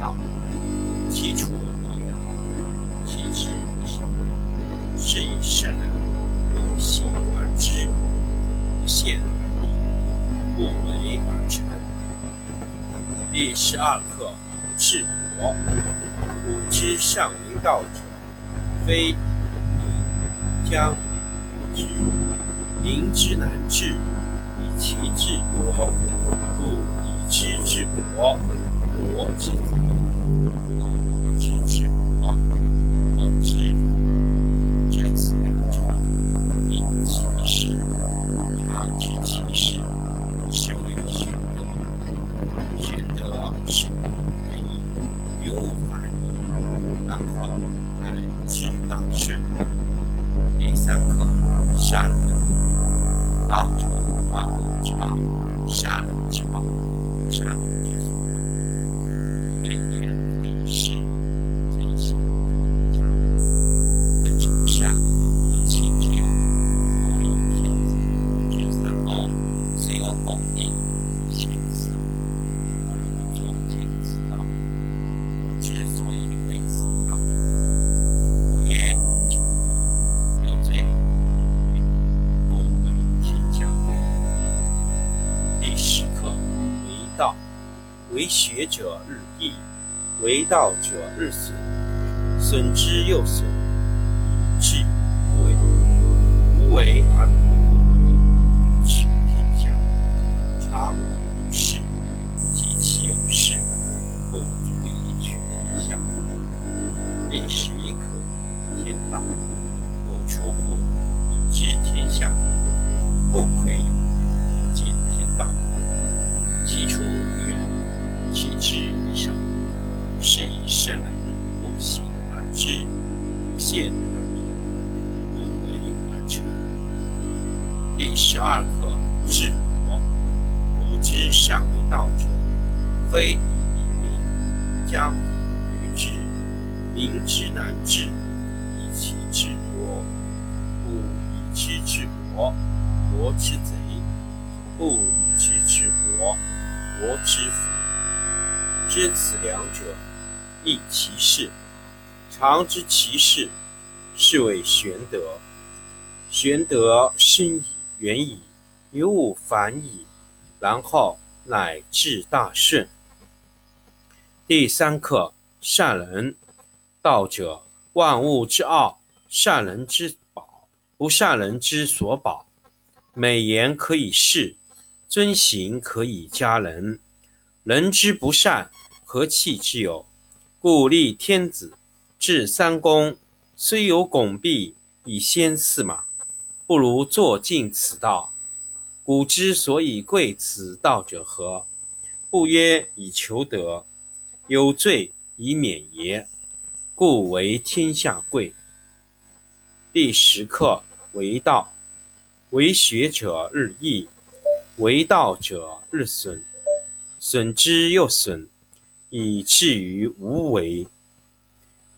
道，其出弥远，其志弥少。是以圣人不行而知，不见而明，不为而成。第十二课治国。古之上为道者，非名将之，民之难治，以其治国，故以知治国，国之道，为学者日益，为道者日损，损之又损，以至于无为。无为而不为，取天下。常无而知，不见而明，不为而成。第十二课，治国。古之善为道者，非以明，将以愚之。民之难治，以其治国。故以知治国，国之贼；不以知治国，国之福。知此两者，亦其事。常知其事，是谓玄德。玄德深矣，远矣，于物反矣，然后乃至大顺。第三课，善人。道者，万物之奥，善人之宝，不善人之所宝。美言可以世，尊行可以加人。人之不善，何气之有？故立天子，至三公，虽有拱璧以先驷马，不如坐尽此道。古之所以贵此道者何？不曰以求得，有罪以免也。故为天下贵。第十课为道，为学者日益，为道者日损，损之又损，以至于无为。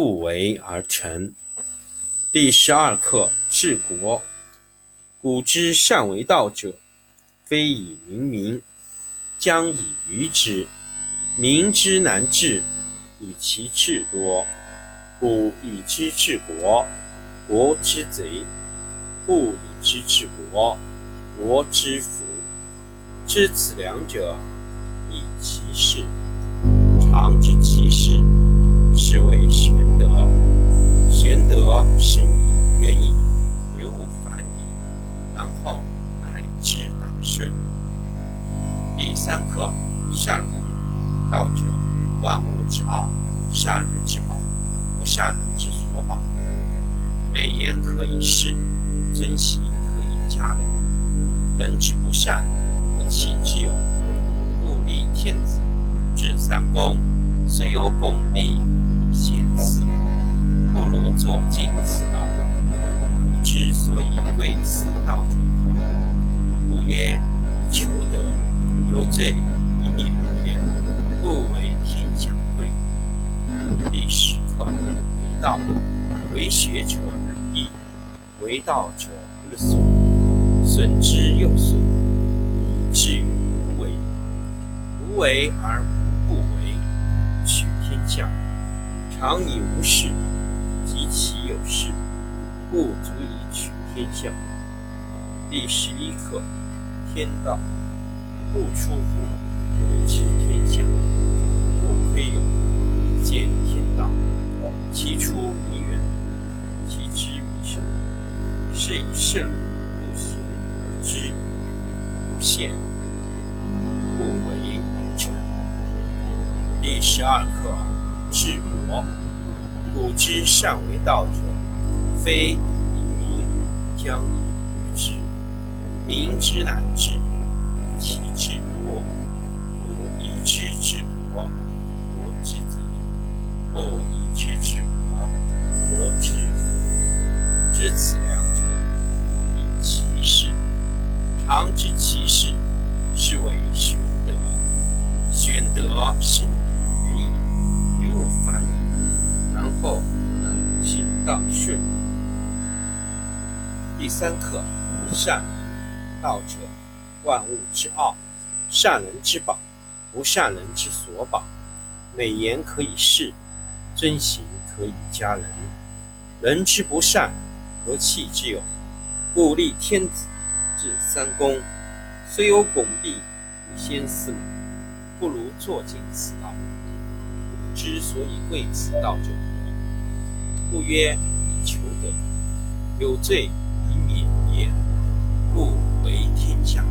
不为而成。第十二课治国。古之善为道者，非以明民，将以愚之。民之难治。以其智多，故以知治国，国之贼；不以知治国，国之福。知此两者，亦其事。常知其事，是谓玄德。玄德深矣，远矣，于物反矣，然后乃至大顺。第三课，善人。道者。万物之奥，善人之宝，不善人之所宝。美言可以世，尊行可以加人。人之不善，不弃之有。故立天子，制三公，虽有拱璧以先思，不如坐尽此道。之所以贵此道者，故曰：求得有罪，以免言，故为天下贵。第十课：为道，为学者日益，为道者日损，损之又损，以至于无为。无为而不为，取天下常以无事，及其有事，不足以取天下。第十一课：天道不出户，知天下；不窥牖，见天道。其出弥远，其知弥深。是以圣不行而知，不见不为而成。第十二课：治国。古之善为道者，非以民将以之，民之难治，其治国。以知治国，国之责；不以知治国，国之福。知此两者，以其事。常知其事，第三课：善。道者，万物之奥，善人之宝，不善人之所宝。美言可以世，遵行可以加人。人之不善，何气之有？故立天子，制三公，虽有拱璧以先司马，不如坐尽此道。之所以贵此道者，故曰：求得有罪，以免也，故为天下。